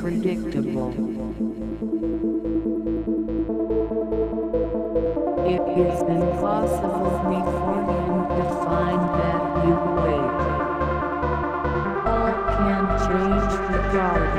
predictable. It is impossible for you to find that you wait. All can change the guard.